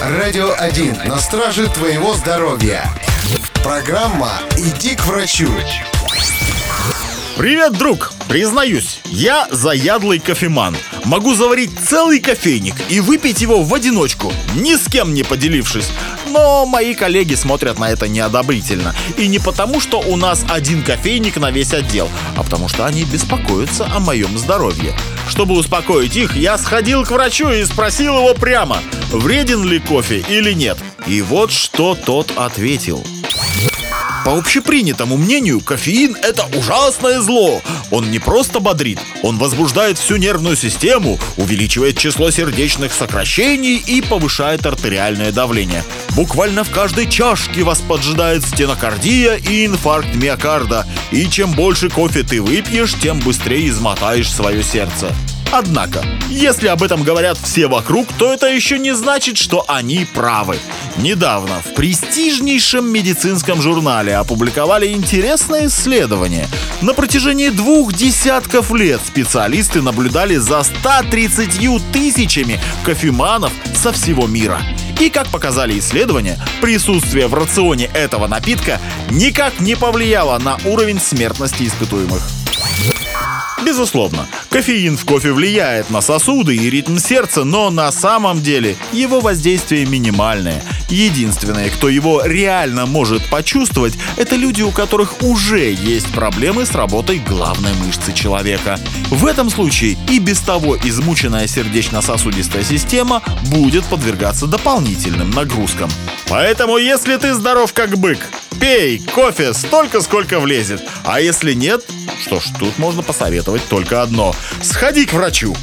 Радио 1 на страже твоего здоровья. Программа «Иди к врачу». Привет, друг! Признаюсь, я заядлый кофеман. Могу заварить целый кофейник и выпить его в одиночку, ни с кем не поделившись. Но мои коллеги смотрят на это неодобрительно. И не потому, что у нас один кофейник на весь отдел, а потому что они беспокоятся о моем здоровье. Чтобы успокоить их, я сходил к врачу и спросил его прямо, вреден ли кофе или нет. И вот что тот ответил. По общепринятому мнению, кофеин – это ужасное зло. Он не просто бодрит, он возбуждает всю нервную систему, увеличивает число сердечных сокращений и повышает артериальное давление. Буквально в каждой чашке вас поджидает стенокардия и инфаркт миокарда. И чем больше кофе ты выпьешь, тем быстрее измотаешь свое сердце. Однако, если об этом говорят все вокруг, то это еще не значит, что они правы. Недавно в престижнейшем медицинском журнале опубликовали интересное исследование. На протяжении двух десятков лет специалисты наблюдали за 130 тысячами кофеманов со всего мира. И как показали исследования, присутствие в рационе этого напитка никак не повлияло на уровень смертности испытуемых. Безусловно, кофеин в кофе влияет на сосуды и ритм сердца, но на самом деле его воздействие минимальное. Единственные, кто его реально может почувствовать, это люди, у которых уже есть проблемы с работой главной мышцы человека. В этом случае и без того измученная сердечно-сосудистая система будет подвергаться дополнительным нагрузкам. Поэтому, если ты здоров как бык, пей кофе столько, сколько влезет. А если нет, что ж, тут можно посоветовать только одно. Сходи к врачу.